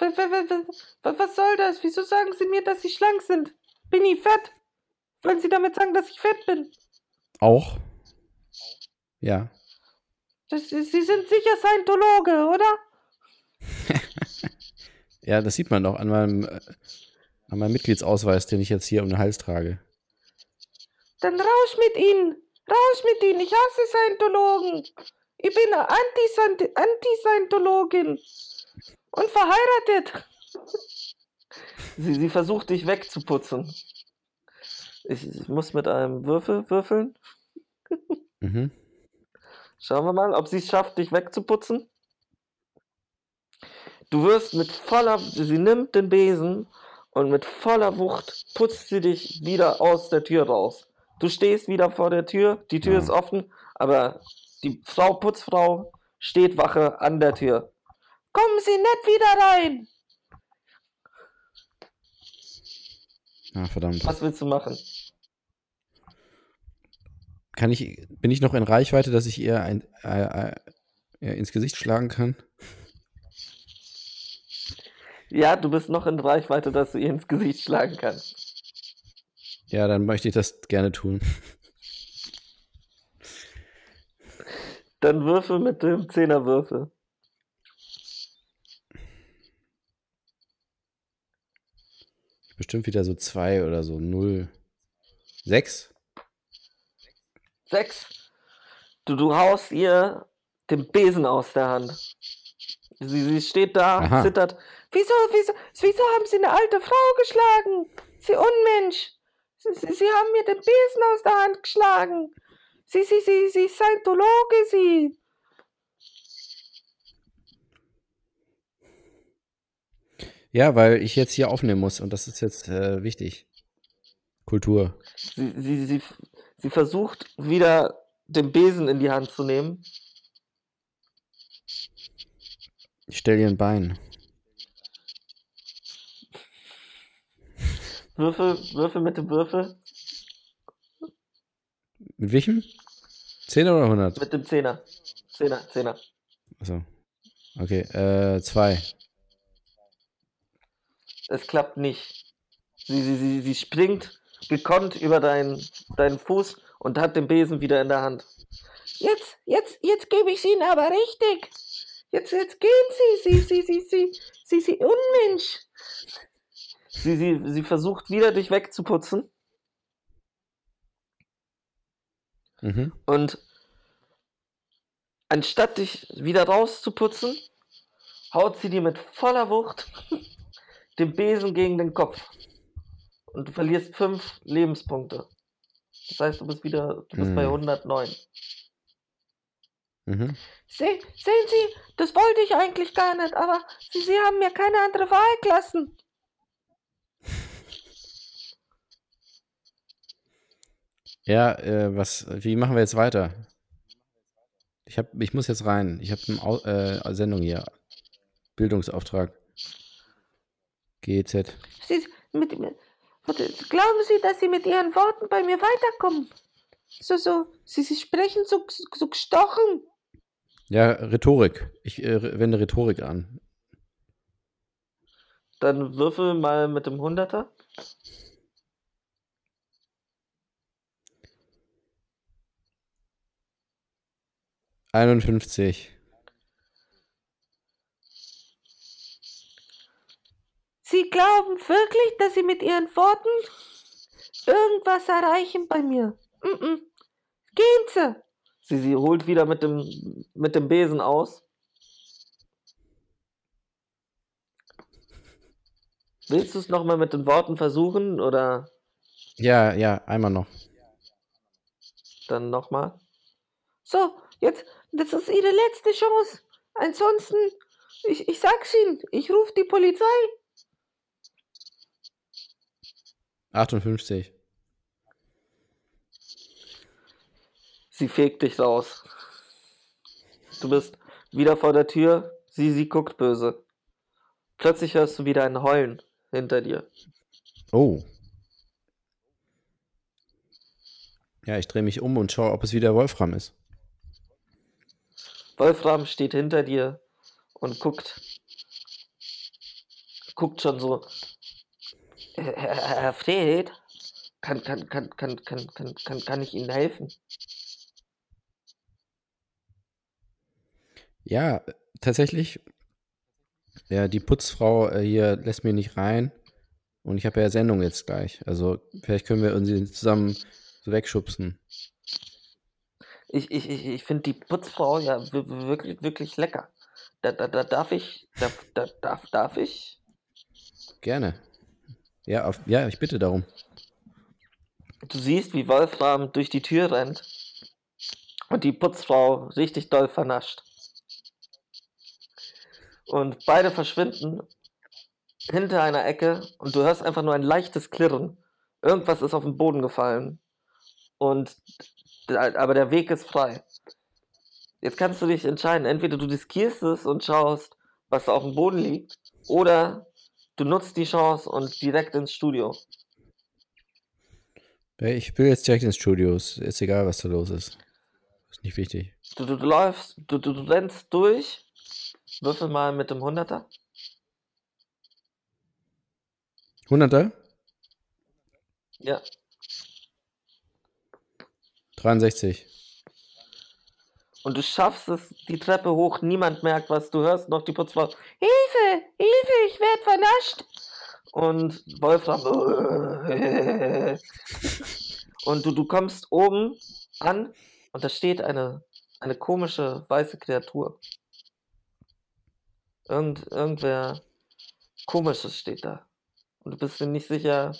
Was, soll das? Wieso sagen Sie mir, dass Sie schlank sind? Bin ich fett? Wollen Sie damit sagen, dass ich fett bin? Auch? Ja. Das, Sie sind sicher Scientologe, oder? [LAUGHS] Ja, das sieht man doch an meinem, äh, an meinem Mitgliedsausweis, den ich jetzt hier um den Hals trage. Dann raus mit Ihnen! Raus mit Ihnen! Ich hasse Scientologen! Ich bin eine Anti-Scient- Anti-Scientologin und verheiratet. Sie, sie versucht dich wegzuputzen. Ich, ich muss mit einem Würfel würfeln. Mhm. Schauen wir mal, ob sie es schafft, dich wegzuputzen. Du wirst mit voller, sie nimmt den Besen und mit voller Wucht putzt sie dich wieder aus der Tür raus. Du stehst wieder vor der Tür, die Tür Ja. ist offen, aber die Frau Putzfrau steht Wache an der Tür. Kommen Sie nicht wieder rein! Ah, verdammt. Was willst du machen? Kann ich, bin ich noch in Reichweite, dass ich ihr ein, äh, äh, ihr ins Gesicht schlagen kann? Ja, du bist noch in Reichweite, dass du ihr ins Gesicht schlagen kannst. Ja, dann möchte ich das gerne tun. Dann würfel mit dem Zehnerwürfel. Bestimmt wieder so zwei oder so null. Sechs? Sechs. Du, du haust ihr den Besen aus der Hand. Sie, sie steht da, Aha. zittert. Wieso, wieso, wieso haben Sie eine alte Frau geschlagen? Sie Unmensch. Sie, sie, sie haben mir den Besen aus der Hand geschlagen. Sie, sie, sie, sie Scientologe, Sie. Ja, weil ich jetzt hier aufnehmen muss und das ist jetzt äh, wichtig. Kultur. Sie, sie, sie, sie versucht wieder den Besen in die Hand zu nehmen. Ich stelle ihr ein Bein. Würfel, Würfel mit dem Würfel. Mit welchem? 10 oder 100? Mit dem Zehner. Zehner, Zehner. Achso. Okay, äh, zwei. Es klappt nicht. Sie, sie, sie, sie springt gekonnt über deinen, deinen Fuß und hat den Besen wieder in der Hand. Jetzt, jetzt, jetzt gebe ich sie Ihnen aber richtig. Jetzt, jetzt gehen Sie, Sie, Sie, Sie, Sie, Sie, Sie, Unmensch. Sie, sie, sie versucht wieder dich wegzuputzen Mhm. und anstatt dich wieder rauszuputzen, haut sie dir mit voller Wucht den Besen gegen den Kopf. Und du verlierst fünf Lebenspunkte. Das heißt, du bist wieder, du bist bei Hm. 109. Mhm. Se sehen Sie, das wollte ich eigentlich gar nicht, aber Sie, Sie haben mir keine andere Wahl gelassen. [LAUGHS] Ja, äh, was, wie machen wir jetzt weiter? Ich hab, ich muss jetzt rein. Ich habe eine äh, Sendung hier. Bildungsauftrag. GEZ. Sie, mit, mit, glauben Sie, dass Sie mit Ihren Worten bei mir weiterkommen? So, so, Sie, Sie sprechen so, so gestochen. Ja, Rhetorik. Ich äh, wende Rhetorik an. Dann würfel mal mit dem Hunderter. Einundfünfzig. Sie glauben wirklich, dass Sie mit Ihren Worten irgendwas erreichen bei mir? Mm -mm. Gehen Sie! Sie, sie holt wieder mit dem, mit dem Besen aus. Willst du es nochmal mit den Worten versuchen oder Ja, ja, einmal noch. dann nochmal? So, jetzt, das ist Ihre letzte Chance. Ansonsten, ich, ich sag's Ihnen, ich rufe die Polizei. 58. Sie fegt dich raus. Du bist wieder vor der Tür. Sie, sie guckt böse. Plötzlich hörst du wieder ein Heulen hinter dir. Oh. Ja, ich drehe mich um und schaue, ob es wieder Wolfram ist. Wolfram steht hinter dir und guckt, guckt schon so. Herr, Fred, kann, kann, kann, kann, kann, kann, kann, kann ich Ihnen helfen? Ja, tatsächlich. Ja, die Putzfrau äh, hier lässt mich nicht rein. Und ich habe ja Sendung jetzt gleich. Also vielleicht können wir uns zusammen so wegschubsen. Ich, ich, ich, ich finde die Putzfrau ja wi- wi- wirklich, wirklich lecker. Da, da, da darf ich, da, da, darf, darf ich? Gerne. Ja, auf, ja, ich bitte darum. Du siehst, wie Wolfram durch die Tür rennt und die Putzfrau richtig doll vernascht. Und beide verschwinden hinter einer Ecke und du hörst einfach nur ein leichtes Klirren. Irgendwas ist auf den Boden gefallen. Und aber der Weg ist frei. Jetzt kannst du dich entscheiden, entweder du riskierst es und schaust, was da auf dem Boden liegt, oder du nutzt die Chance und direkt ins Studio. Ich will jetzt direkt ins Studio. Ist egal, was da los ist. Ist nicht wichtig. Du, du, du läufst, du, du, du rennst durch. Würfel mal mit dem Hunderter. 100er? Ja. 63. Und du schaffst es die Treppe hoch, niemand merkt was. Du hörst noch die Putzfrau. Hilfe! Hilfe! Ich werde vernascht! Und Wolfram. [LAUGHS] Und du, du kommst oben an und da steht eine, eine komische weiße Kreatur. Irgend, irgendwer Komisches steht da. Und du bist dir nicht sicher,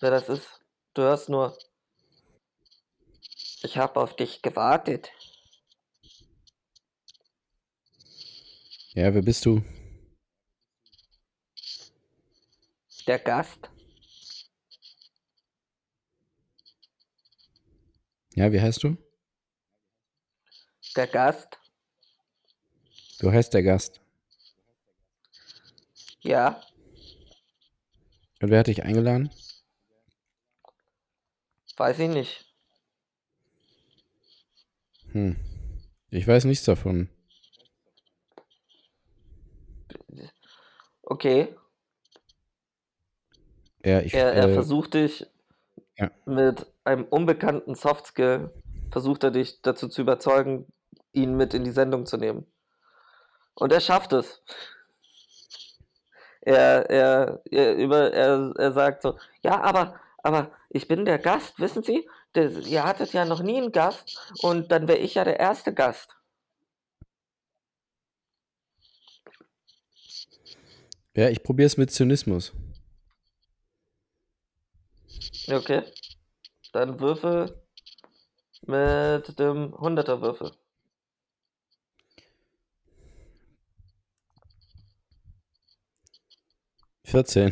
wer das ist. Du hörst nur. Ich habe auf dich gewartet. Ja, wer bist du? Der Gast. Ja, wie heißt du? Der Gast. Du heißt der Gast. Ja. Und wer hat dich eingeladen? Weiß ich nicht. Hm. Ich weiß nichts davon. Okay. Ja, ich, Er, er äh, versucht dich ja. mit einem unbekannten Softskill, versucht er dich dazu zu überzeugen, ihn mit in die Sendung zu nehmen. Und er schafft es. Er, er, er, über, er, er sagt so, ja, aber, aber ich bin der Gast, wissen Sie? Der, ihr hattet ja noch nie einen Gast und dann wäre ich ja der erste Gast. Ja, ich probiere es mit Zynismus. Okay. Dann Würfel mit dem 100er Würfel. Vierzehn.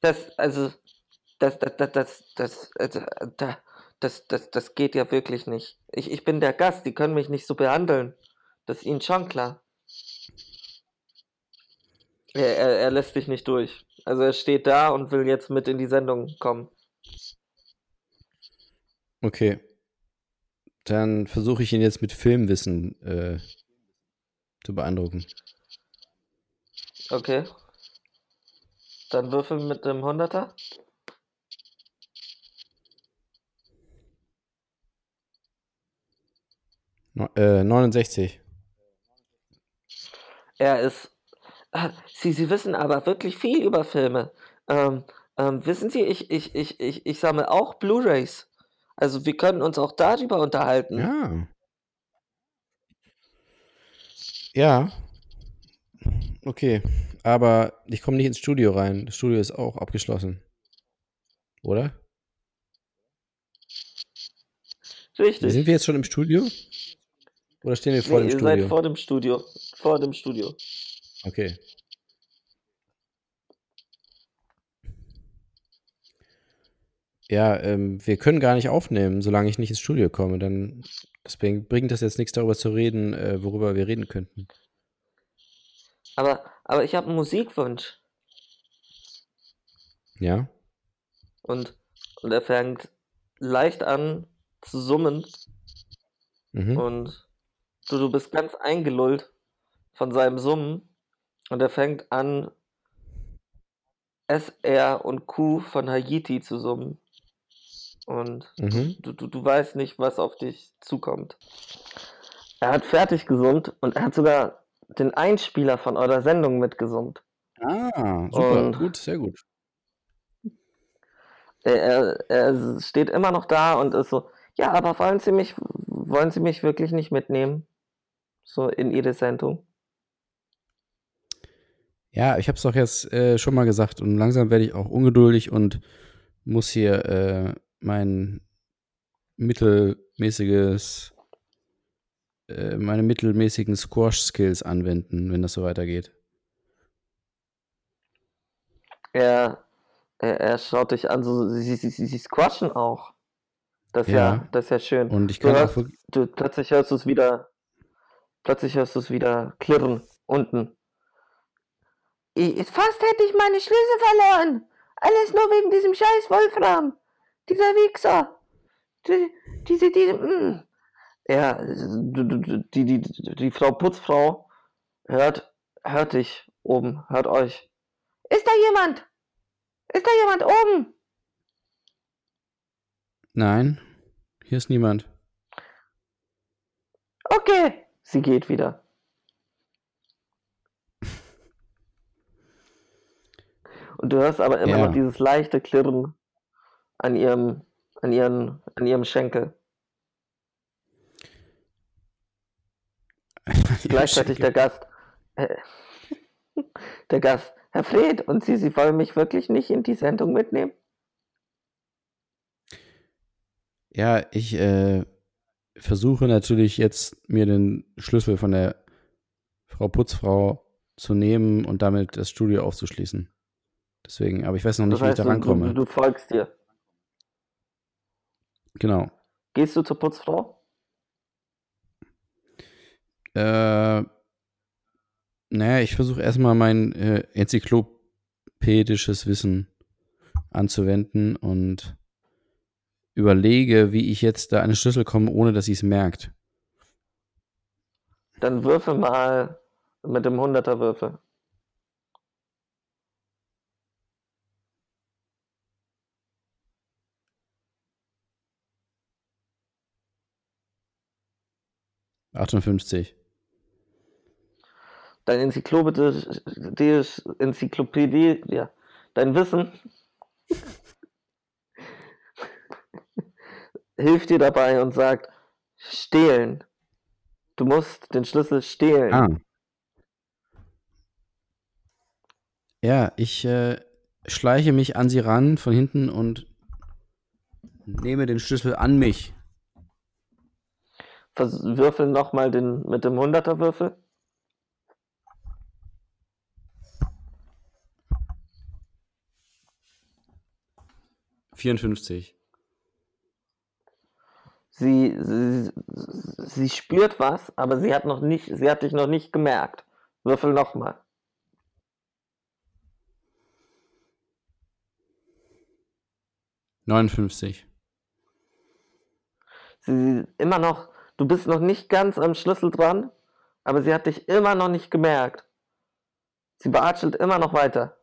Das, also, das, das, das, das, das, also, da- das, das, das geht ja wirklich nicht. Ich, ich bin der Gast, die können mich nicht so behandeln. Das ist ihnen schon klar. Er, er, er lässt dich nicht durch. Also er steht da und will jetzt mit in die Sendung kommen. Okay. Dann versuche ich ihn jetzt mit Filmwissen äh, zu beeindrucken. Okay. Dann würfel mit dem 100er. No, äh, 69. er ist. Ah, Sie, Sie wissen aber wirklich viel über Filme. Ähm, ähm, wissen Sie, ich, ich, ich, ich, ich sammle auch Blu-rays. Also wir können uns auch darüber unterhalten. Ja. Ja. Okay. Aber ich komme nicht ins Studio rein. Das Studio ist auch abgeschlossen. Oder? Richtig. Sind wir jetzt schon im Studio? Oder stehen wir vor nee, dem ihr Studio? seid vor dem Studio. Vor dem Studio. Okay. Ja, ähm, wir können gar nicht aufnehmen, solange ich nicht ins Studio komme. Dann deswegen bringt das jetzt nichts darüber zu reden, äh, worüber wir reden könnten. Aber, aber ich habe einen Musikwunsch. Ja? Und, und er fängt leicht an zu summen. Mhm. Und du, du bist ganz eingelullt von seinem Summen. Und er fängt an, S, R und Q von Haiti zu summen. Und Mhm. du, du, du weißt nicht, was auf dich zukommt. Er hat fertig gesummt und er hat sogar den Einspieler von eurer Sendung mitgesummt. Ah, super, Und- gut, sehr gut. Er, er, er steht immer noch da und ist so, ja, aber wollen Sie mich, wollen Sie mich wirklich nicht mitnehmen? So in Ihre Sendung. Ja, ich habe es doch jetzt äh, schon mal gesagt und langsam werde ich auch ungeduldig und muss hier äh, mein mittelmäßiges, äh, meine mittelmäßigen Squash-Skills anwenden, wenn das so weitergeht. Er, er, er schaut dich an, so, sie, sie, sie, sie squashen auch. Das ist Ja. ja, das ist ja schön. Und ich Du kann auch hörst, du, plötzlich hörst du es wieder, plötzlich hörst du es wieder klirren, unten. Ich, fast hätte ich meine Schlüssel verloren. Alles nur wegen diesem scheiß Wolfram. Dieser Wichser. Die, diese, diese, mm. Ja, du- du- du- die, die, die, die Frau Putzfrau hört, hört dich oben, hört euch. Ist da jemand? Ist da jemand oben? nein, hier ist niemand. Okay. Sie geht wieder. Und du hörst aber immer Ja. noch dieses leichte Klirren an ihrem, an ihren, an ihrem Schenkel. Gleichzeitig der Gast. Äh, der Gast. Herr Fred, und Sie, Sie wollen mich wirklich nicht in die Sendung mitnehmen? Ja, ich äh, versuche natürlich jetzt mir den Schlüssel von der Frau Putzfrau zu nehmen und damit das Studio aufzuschließen. Deswegen, aber ich weiß noch nicht, Das heißt, wie ich da rankomme. du, du folgst dir. Genau. Gehst du zur Putzfrau? Äh, naja, ich versuche erstmal mein äh, enzyklopädisches Wissen anzuwenden und überlege, wie ich jetzt da an den Schlüssel komme, ohne dass sie es merkt. Dann würfel mal mit dem 100er Würfel. Achtundfünfzig. Dein enzyklopädisch, Enzyklopädie, ja, dein Wissen hilft dir dabei und sagt, stehlen. Du musst den Schlüssel stehlen. Ah. Ja, ich äh, schleiche mich an sie ran von hinten und nehme den Schlüssel an mich. Vers würfel nochmal den, mit dem 100er Würfel. Vierundfünfzig. Sie, sie, sie spürt was, aber sie hat noch nicht, sie hat dich noch nicht gemerkt. Würfel nochmal. Neunundfünfzig. Sie immer noch, du bist noch nicht ganz am Schlüssel dran, aber sie hat dich immer noch nicht gemerkt. Sie watschelt immer noch weiter.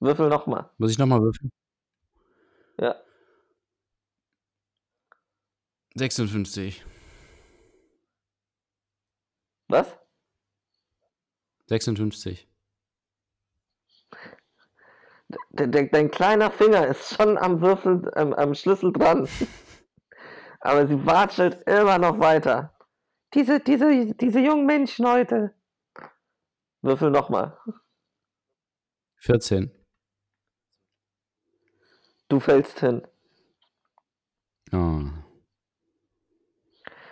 Würfel nochmal. Muss ich nochmal würfeln? Ja. 56. Was? 56. De de dein kleiner Finger ist schon am Würfel, ähm, am Schlüssel dran. [LAUGHS] Aber sie watschelt immer noch weiter. Diese, diese, diese jungen Menschen heute. Würfel nochmal. 14. Du fällst hin. Oh.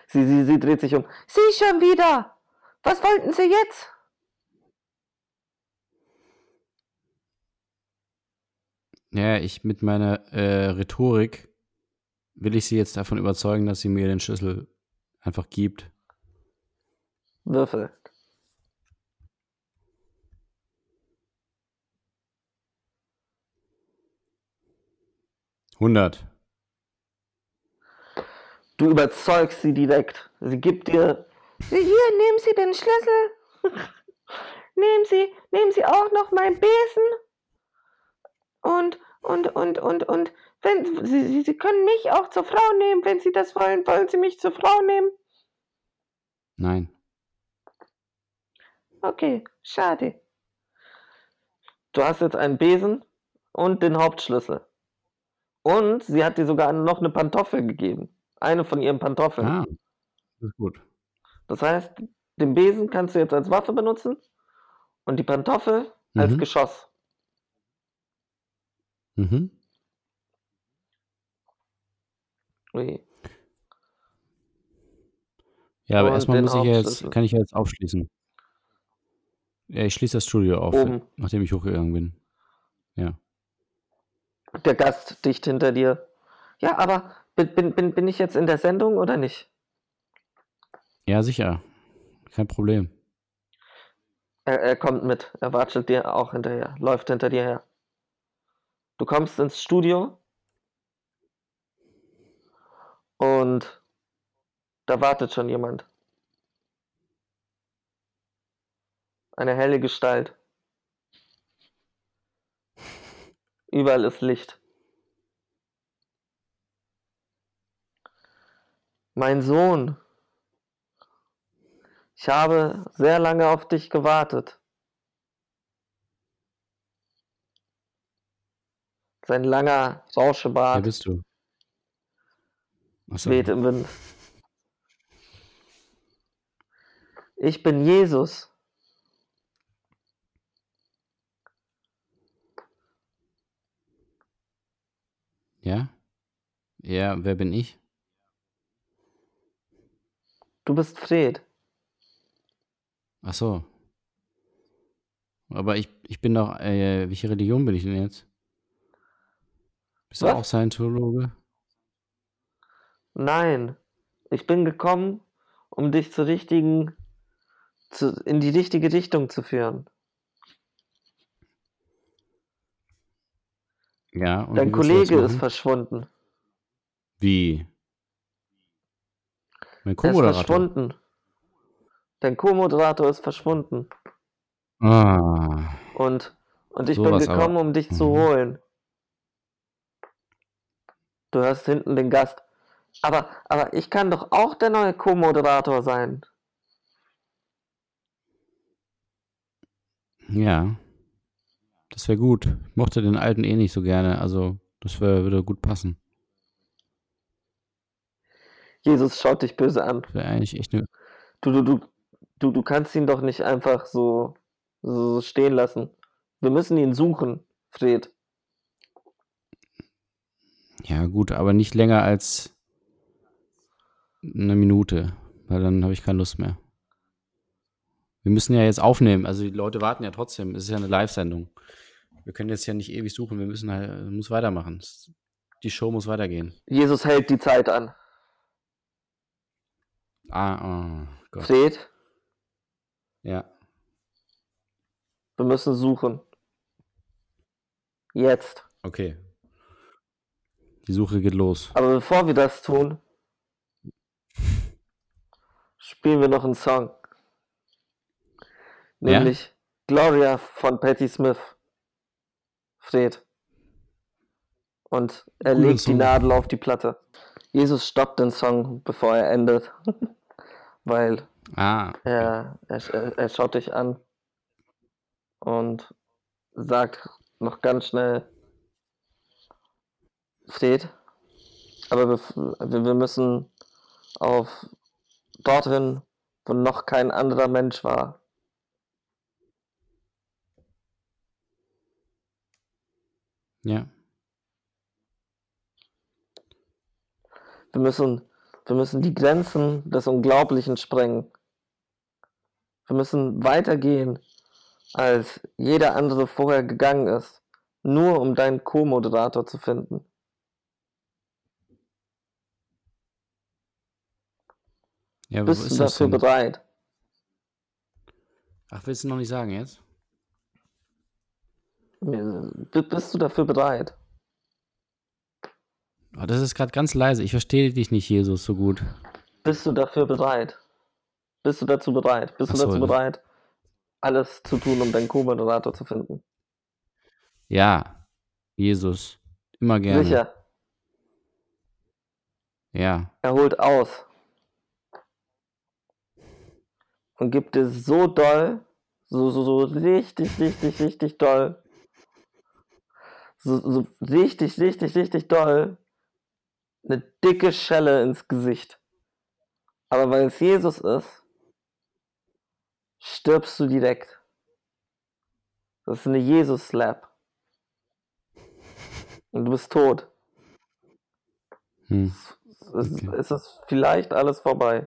Sie, sie, sie dreht sich um. Sie schon wieder! Was wollten Sie jetzt? Ja, ich mit meiner äh, Rhetorik will ich sie jetzt davon überzeugen, dass sie mir den Schlüssel einfach gibt. Würfel. Hundert. Du überzeugst sie direkt. Sie gibt dir. Hier, nehmen Sie den Schlüssel. nehmen Sie, nehmen Sie auch noch meinen Besen. Und, und, und, und, und, wenn Sie, Sie können mich auch zur Frau nehmen, wenn Sie das wollen. Wollen Sie mich zur Frau nehmen? Nein. Okay, schade. Du hast jetzt einen Besen und den Hauptschlüssel. Und sie hat dir sogar noch eine Pantoffel gegeben. Eine von ihren Pantoffeln. Ah, das ist gut. Das heißt, den Besen kannst du jetzt als Waffe benutzen und die Pantoffel als Mhm. Geschoss. Mhm. Ui. Ja, aber Und erstmal muss ich ja jetzt, kann ich ja jetzt aufschließen. Ja, ich schließe das Studio auf, Oben. nachdem ich hochgegangen bin. Ja. Der Gast dicht hinter dir. Ja, aber bin, bin, bin, bin ich jetzt in der Sendung oder nicht? Ja, sicher. Kein Problem. Er, er kommt mit. Er watschelt dir auch hinterher. Läuft hinter dir her. Du kommst ins Studio. Und da wartet schon jemand. Eine helle Gestalt. Überall ist Licht. Mein Sohn, ich habe sehr lange auf dich gewartet. Sein langer Wer Rauschebart bist du? Achso. weht im Wind. Ich bin Jesus. Ja? Ja, wer bin ich? Du bist Fred. Ach so. Aber ich, ich bin doch, äh, welche Religion bin ich denn jetzt? Bist du Was? auch Scientologe? Nein, ich bin gekommen, um dich zur richtigen, zu, in die richtige Richtung zu führen. Ja, und Dein Kollege ist verschwunden. Wie? Mein Er ist Co-Moderator. verschwunden. Dein Co-Moderator ist verschwunden. Ah, Und, und ich bin Sowas aber. gekommen, um dich zu Mhm. holen. Du hörst hinten den Gast. Aber, aber ich kann doch auch der neue Co-Moderator sein. ja. Das wäre gut. Ich mochte den alten eh nicht so gerne, also das wär, würde gut passen. Jesus schaut dich böse an. Wäre eigentlich echt eine. Du, du, du, du, du kannst ihn doch nicht einfach so, so stehen lassen. Wir müssen ihn suchen, Fred. Ja, gut, aber nicht länger als eine Minute, weil dann habe ich keine Lust mehr. Wir müssen ja jetzt aufnehmen, also die Leute warten ja trotzdem. Es ist ja eine Live-Sendung. Wir können jetzt ja nicht ewig suchen, wir müssen halt, muss weitermachen. Die Show muss weitergehen. Jesus hält die Zeit an. Ah, oh Gott. Fred, Ja. wir müssen suchen. Jetzt. Okay. Die Suche geht los. Aber bevor wir das tun, [LAUGHS] spielen wir noch einen Song. Ja? Nämlich Gloria von Patti Smith. Fred. Und er Guter legt die Song. Nadel auf die Platte. Jesus stoppt den Song, bevor er endet. [LAUGHS] weil Ah, er, er, er schaut dich an und sagt noch ganz schnell, Fred, aber wir, wir wir müssen auf dorthin, wo noch kein anderer Mensch war. Ja. Wir müssen, wir müssen die Grenzen des Unglaublichen sprengen. Wir müssen weitergehen, als jeder andere vorher gegangen ist, nur um deinen Co-Moderator zu finden. Ja, Bist du dafür denn? bereit? Ach, willst du noch nicht sagen jetzt? B- Bist du dafür bereit? Oh, das ist gerade ganz leise. Ich verstehe dich nicht, Jesus, so gut. Bist du dafür bereit? Bist du dazu bereit? Bist Ach du dazu bereit, alles zu tun, um deinen Co-Moderator zu finden? Ja, Jesus. Immer gerne. Sicher, Ja. er holt aus und gibt dir so doll, so, so, so richtig, richtig, richtig doll, so, so richtig, richtig, richtig doll, eine dicke Schelle ins Gesicht. Aber weil es Jesus ist, stirbst du direkt. Das ist eine Jesus-Slap. Und du bist tot. Hm. Es, Okay. es ist vielleicht alles vorbei.